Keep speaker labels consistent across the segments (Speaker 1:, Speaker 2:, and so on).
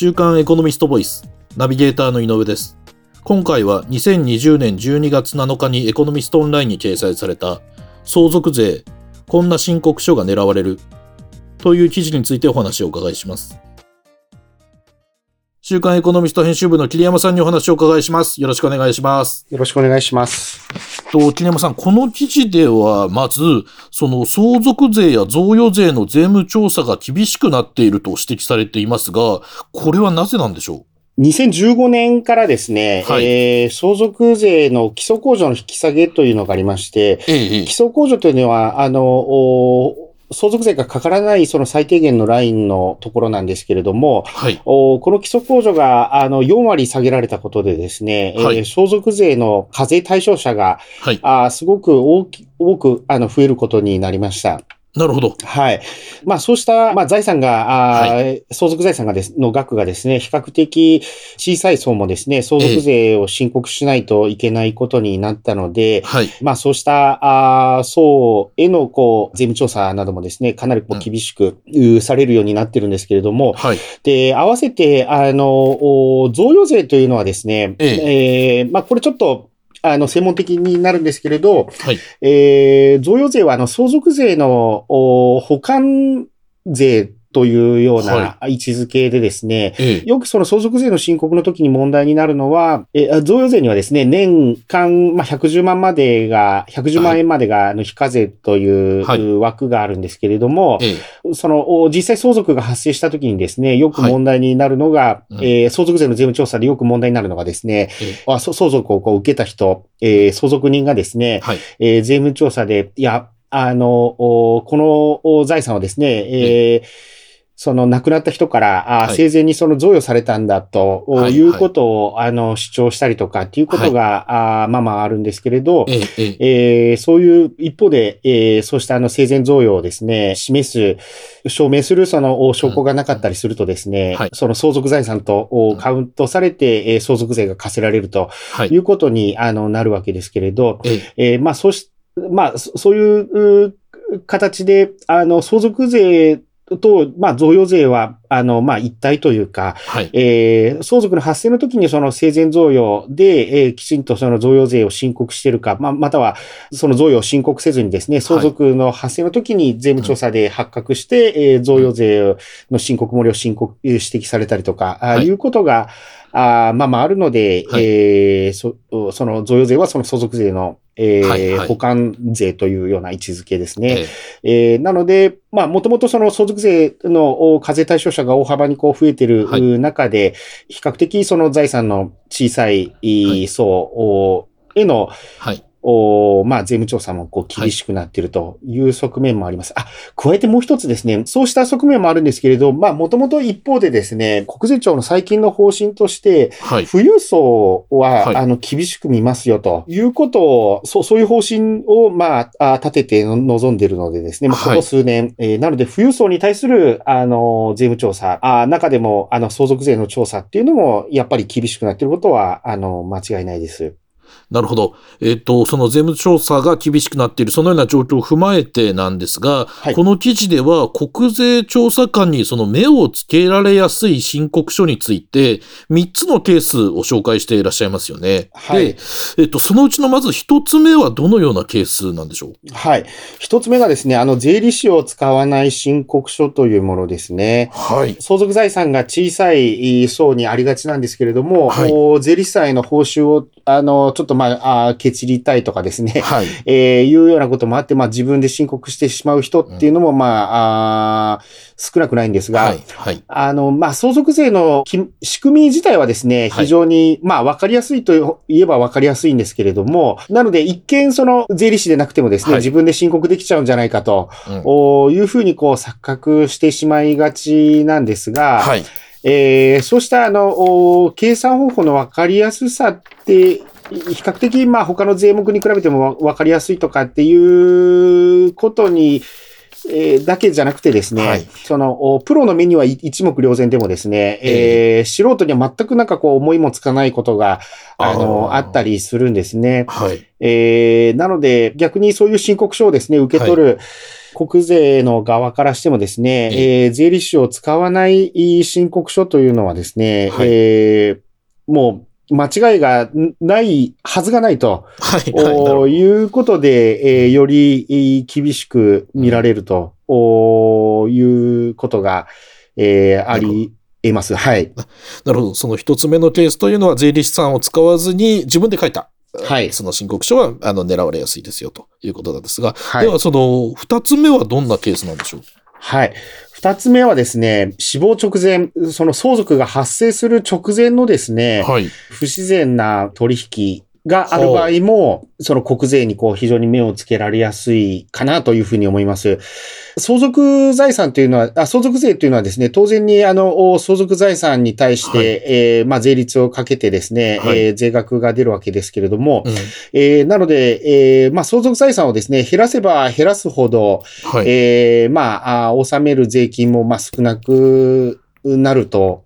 Speaker 1: 週刊エコノミストボイスナビゲーターの井上です今回は2020年12月7日にエコノミストオンラインに掲載された相続税こんな申告書が狙われるという記事についてお話をお伺いします週刊エコノミスト編集部の桐山さんにお話をお伺いします。よろしくお願いします。
Speaker 2: よろしくお願いします。
Speaker 1: と、桐山さん、この記事では、まず、その相続税や贈与税の税務調査が厳しくなっていると指摘されていますが、これはなぜなんでしょ
Speaker 2: う？2015年からですね、はい、えー、相続税の基礎控除の引き下げというのがありまして、ええ、基礎控除というのは、あの、相続税がかからないその最低限のラインのところなんですけれども、はい、おこの基礎控除があの4割下げられたことでですね、はい、えー、相続税の課税対象者が、はい、あすごく大き多くあの増えることになりました。
Speaker 1: なるほど。
Speaker 2: はい。まあそうした、まあ財産が、あはい、相続財産がです、の額がですね、比較的小さい層もですね、相続税を申告しないといけないことになったので、はい、まあそうした、あ層への、こう、税務調査などもですね、かなりこう厳しく、うん、されるようになってるんですけれども、はい、で、合わせて、あの、贈与税というのはですね、ええ。えー、まあこれちょっと、あの、専門的になるんですけれど、はい、えー、贈与税は、あの、相続税の、保管税というような位置づけでですね、はい、よくその相続税の申告の時に問題になるのは、え贈与税にはですね、年間、まあ、110万までが、110万円までが、あの、非課税という枠があるんですけれども、はい、その、実際相続が発生した時にですね、よく問題になるのが、はい、えー、相続税の税務調査でよく問題になるのがですね、相続をこう受けた人、えー、相続人がですね、はい、えー、税務調査で、いや、あの、この財産はですね、えーその亡くなった人から、あ生前にその贈与されたんだということを、あの主張したりとかっていうことが、あまあまああるんですけれど、ええー、そういう一方で、えー、そうしたあの生前贈与をですね、示す、証明するその証拠がなかったりするとですね、はい、その相続財産とカウントされて、え相続税が課せられるとい。うことに、あのなるわけですけれど、えー、まあそうし、まあそういう形で、あの相続税と、まあ、贈与税は、あの、まあ、一体というか、はい、えー、相続の発生の時にその生前贈与で、えー、きちんとその贈与税を申告しているか、まあ、または、その贈与を申告せずにですね、相続の発生の時に税務調査で発覚して、はい、えー、贈与税の申告漏れを申告、指摘されたりとか、はい、いうことが、あまあまああるので、はい、えー、そその贈与税はその相続税のえーはいはい、保管税というような位置づけですね。えー、えー、なので、まあ、もともとその相続税の課税対象者が大幅にこう増えている中で、はい、比較的その財産の小さい層への、はい、おまあ、税務調査もこう厳しくなっているという側面もあります。はい、あ、加えてもう一つですね、そうした側面もあるんですけれど、まあ、もともと一方でですね、国税庁の最近の方針として、はい、富裕層は、はい、あの、厳しく見ますよということを、そう、そういう方針を、まあ、立てて望んでいるのでですね、まあ、ここ数年、えー、なので、富裕層に対する、あの、税務調査、あ中でも、あの、相続税の調査っていうのも、やっぱり厳しくなっていることは、あの、間違いないです。
Speaker 1: なるほど。えっ、ー、と、その税務調査が厳しくなっている、そのような状況を踏まえてなんですが、はい、この記事では、国税調査官にその目をつけられやすい申告書について、3つのケースを紹介していらっしゃいますよね。はい。で、えっ、ー、と、そのうちのまず1つ目はどのようなケースなんでしょう？
Speaker 2: はい。1つ目がですね、あの、税理士を使わない申告書というものですね。はい。相続財産が小さい層にありがちなんですけれども、はい、税理士さんへの報酬を、あの、ちょっとまあ、あケチりたいとかですね、はい、えー、いうようなこともあって、まあ自分で申告してしまう人っていうのも、まあ、あ少なくないんですが、はい、はい、あの、まあ相続税の仕組み自体はですね、非常に、まあわかりやすいと言えばわかりやすいんですけれども、なので一見その税理士でなくてもですね、自分で申告できちゃうんじゃないかと、うん、いうふうにこう錯覚してしまいがちなんですが、はいえー、そうした、あの、計算方法の分かりやすさって、比較的、まあ、他の税目に比べても分かりやすいとかっていうことにえー、だけじゃなくてですね、はい、その、プロの目には一目瞭然でもですね、えー、素人には全くなんかこう思いもつかないことが、あの、あったりするんですね。はい。えー、なので、逆にそういう申告書をですね、受け取る、はい国税の側からしてもですね、えー、税理士を使わない申告書というのはですね、はい、えー、もう間違いがないはずがないと、はい、はい、いうことで、えー、より厳しく見られると、うん、いうことが、えー、あり得ます。はい。
Speaker 1: なるほど。その一つ目のケースというのは税理士さんを使わずに自分で書いた。はい。その申告書は、あの、狙われやすいですよ、ということなんですが。はい。では、その、二つ目はどんなケースなんでしょう？
Speaker 2: はい。二つ目はですね、死亡直前、その相続が発生する直前のですね、はい。不自然な取引がある場合も、その国税にこう非常に目をつけられやすいかなというふうに思います。相続財産というのは、あ相続税というのはですね、当然にあの、相続財産に対して、はい、えー、まあ税率をかけてですね、はい、えー、税額が出るわけですけれども、うん、えー、なので、えー、まあ相続財産をですね、減らせば減らすほど、はい、えー、まあ、あ納める税金もまあ少なくなると、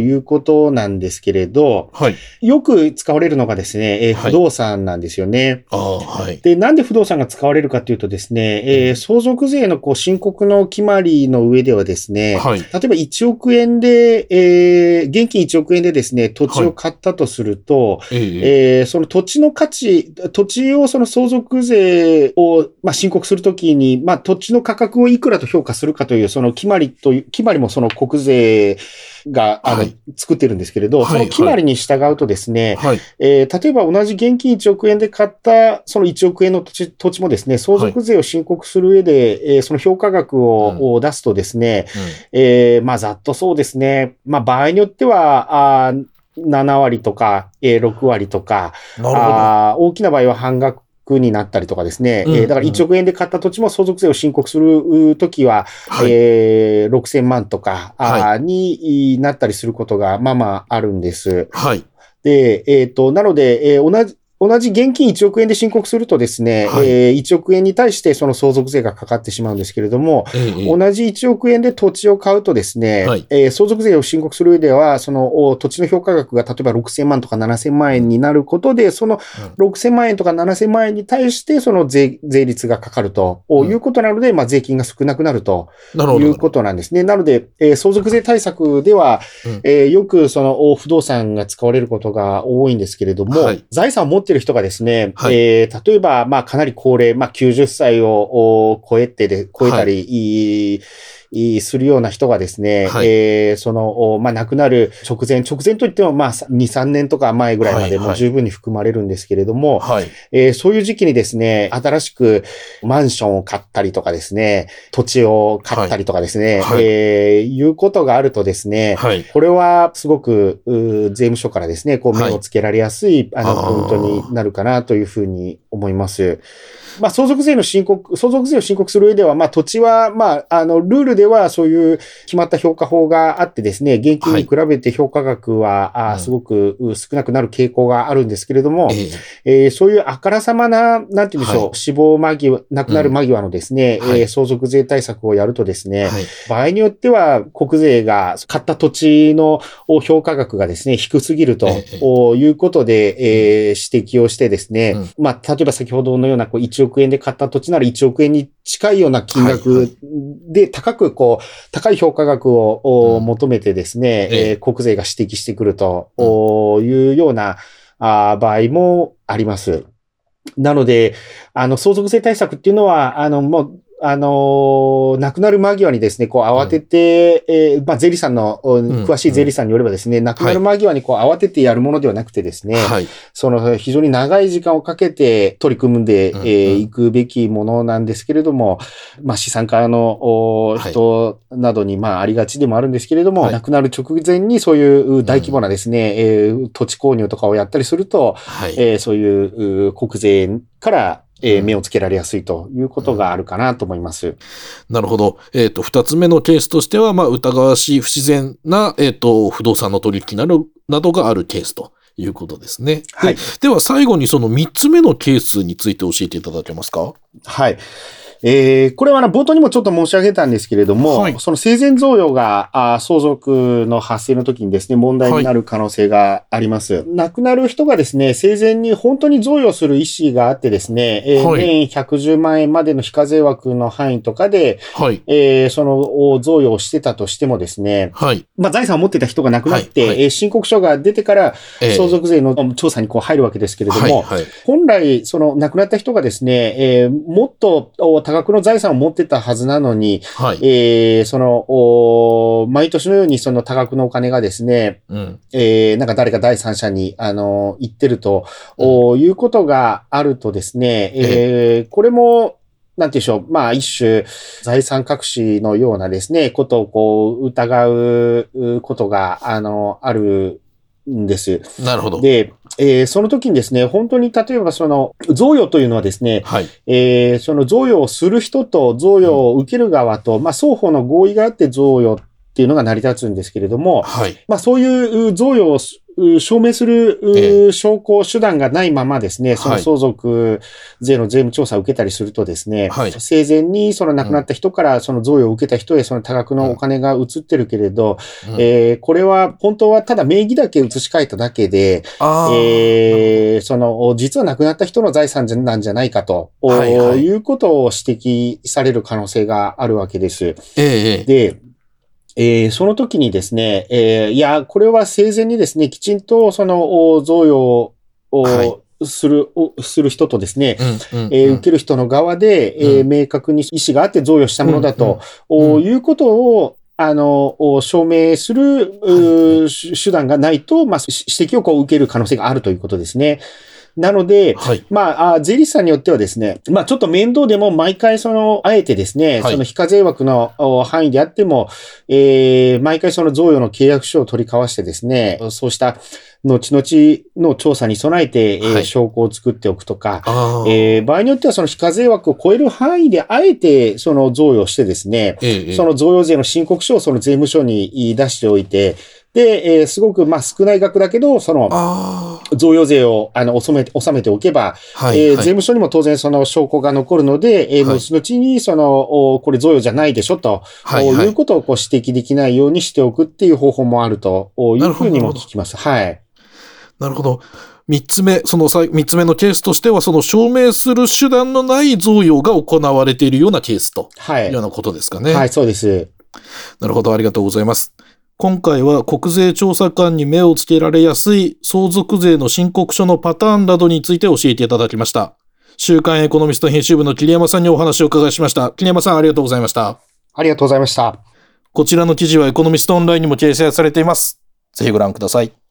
Speaker 2: い。うことなんですけれど、はい、よく使われるのがですね、えー、不動産なんですよね、はい。で、なんで不動産が使われるかというとですね、えー、相続税のこう申告の決まりの上ではですね、はい、例えば1億円で、えー、現金1億円でですね、土地を買ったとすると、はい、えー、その土地の価値、土地をその相続税を、まあ、申告するときに、まあ、土地の価格をいくらと評価するかという、その決まりという、決まりもその国税が、あの、はい、作ってるんですけれど、その決まりに従うとですね、はい、えー、例えば同じ現金1億円で買った、その1億円の土地土地もですね、相続税を申告する上で、はい、えー、その評価額を、うん、出すとですね、うん、えー、まあ、ざっとそうですね、まあ、場合によっては、あ7割とか、えー、6割とか、あ大きな場合は半額になったりとかですね、うんうん、えー、だから1億円で買った土地も相続税を申告するときは、はい、えー、6000万とか、はい、になったりすることがまあまああるんです。はい。で、えっ、ー、と、なので、えー、同じ、同じ現金1億円で申告するとですね、はい、えー、1億円に対してその相続税がかかってしまうんですけれども、ええ、同じ1億円で土地を買うとですね、はい、えー、相続税を申告する上では、その土地の評価額が例えば6000万とか7000万円になることで、その6000万円とか7000万円に対してその税税率がかかるとい。うことなので、うん、まあ税金が少なくなるということなんですね。なので、えー、相続税対策では、うん、えー、よくその不動産が使われることが多いんですけれども、はい、財産を持っている人がですね、はい、えー、例えば、まあ、かなり高齢、まあ、90歳を超えてで、超えたり、はいするような人がですね、はい、えー、その、まあ、亡くなる直前、直前といっても、まあ、2、3年とか前ぐらいまでも十分に含まれるんですけれども、はい。はい、えー、そういう時期にですね、新しくマンションを買ったりとかですね、土地を買ったりとかですね、はい、えー、いうことがあるとですね、はい、これはすごく、税務署からですね、こう目をつけられやすい、あの、ポイントになるかなというふうに思います。まあ、相続税の申告、相続税を申告する上では、まあ、土地は、まあ、あの、ルールではそういう決まった評価法があってですね、現金に比べて評価額は、はい、あすごく少なくなる傾向があるんですけれども、えー、えー、そういうあからさまな、なんて言うんでしょう、はい、死亡間際、亡くなる間際のですね、うん、えー、相続税対策をやるとですね、はい、場合によっては国税が買った土地の評価額がですね、低すぎるということで、えー、指摘をしてですね、うん、まあ、例えば先ほどのようなこう1億円で買った土地なら1億円に近いような金額で高くこう、高い評価額を求めてですね、えー、国税が指摘してくるというような場合もあります。なので、あの、相続税対策っていうのは、あの、もう、あのー、亡くなる間際にですね、こう慌てて、うん、えー、まあ、税理さんの、詳しい税理さんによればですね、うん、亡くなる間際にこう慌ててやるものではなくてですね、はい、その非常に長い時間をかけて取り組んでい、うん、えー、くべきものなんですけれども、まあ、資産家の人などに、まあ、ありがちでもあるんですけれども、はい、亡くなる直前にそういう大規模なですね、えー、土地購入とかをやったりすると、はい、えー、そういう国税からえー、目をつけられやすいということがあるかなと思います。うん、
Speaker 1: なるほど。えっ、ー、と、二つ目のケースとしては、まあ、疑わしい不自然な、えっ、ー、と、不動産の取引などなどがあるケースということですね。はい。では、最後にその三つ目のケースについて教えていただけますか？
Speaker 2: はい。えー、これは冒頭にもちょっと申し上げたんですけれども、はい、その生前贈与があ相続の発生の時にですね、問題になる可能性があります。はい、亡くなる人がですね、生前に本当に贈与する意思があってですね、えーはい、年110万円までの非課税枠の範囲とかで、はい、えー、その贈与をしてたとしてもですね、はい、まあ財産を持ってた人が亡くなって、はい、えー、申告書が出てから相続税の調査にこう入るわけですけれども、はい。はい、本来その亡くなった人がですね、えー、もっと多額の財産を持ってたはずなのに、はい、えー、その、毎年のようにその多額のお金がですね、うん、えー、なんか誰か第三者に、あの、言ってると、うん、いうことがあるとですね、えー、これも、なんて言うんでしょう。まあ、一種、財産隠しのようなですね、ことをこう、疑うことが、あの、あるんです。
Speaker 1: なるほど。
Speaker 2: で、えー、その時にですね、本当に例えばその、贈与というのはですね、はい、えー、その贈与をする人と贈与を受ける側と、うん、まあ、双方の合意があって贈与っていうのが成り立つんですけれども、はい、まあ、そういう贈与を証明する、証拠手段がないままですね、その相続税の税務調査を受けたりするとですね、はい、生前にその亡くなった人からその贈与を受けた人へその多額のお金が移ってるけれど、うん、えー、これは本当はただ名義だけ移し替えただけで、えー、その、実は亡くなった人の財産なんじゃないかと、はいはい、いうことを指摘される可能性があるわけです。えー、で、えー、その時にですね、えー、いや、これは生前にですね、きちんとその贈与を、する、する人とですね、え受ける人の側で、えー、明確に意思があって贈与したものだと、いうことを、あの、証明する、はい、手段がないと、まあ、指摘をこう受ける可能性があるということですね。なので、はい、まあ、税理士さんによってはですね、まあ、ちょっと面倒でも毎回その、あえてですね、はい、その非課税枠の範囲であっても、えー、毎回その贈与の契約書を取り交わしてですね、そうした後々の調査に備えて、はい、えー、証拠を作っておくとか、えー、場合によってはその非課税枠を超える範囲であえてその贈与してですね、ええ、その贈与税の申告書をその税務署に出しておいて、で、えー、すごく、まあ、少ない額だけど、その、贈与税を、あの、収めて、収めておけば、はい、えー、税務署にも当然その証拠が残るので、えー、後々に、その、おこれ贈与じゃないでしょ、と、はいはい、いうことをこう指摘できないようにしておくっていう方法もあるというふうにも聞きます。はい。
Speaker 1: なるほど。三つ目、その三つ目のケースとしては、その証明する手段のない贈与が行われているようなケースというようなことですかね。
Speaker 2: はい、そうです。
Speaker 1: なるほど、ありがとうございます。今回は国税調査官に目をつけられやすい相続税の申告書のパターンなどについて教えていただきました。週刊エコノミスト編集部の桐山さんにお話を伺いしました。桐山さんありがとうございました。
Speaker 2: ありがとうございました。
Speaker 1: こちらの記事はエコノミストオンラインにも掲載されています。ぜひご覧ください。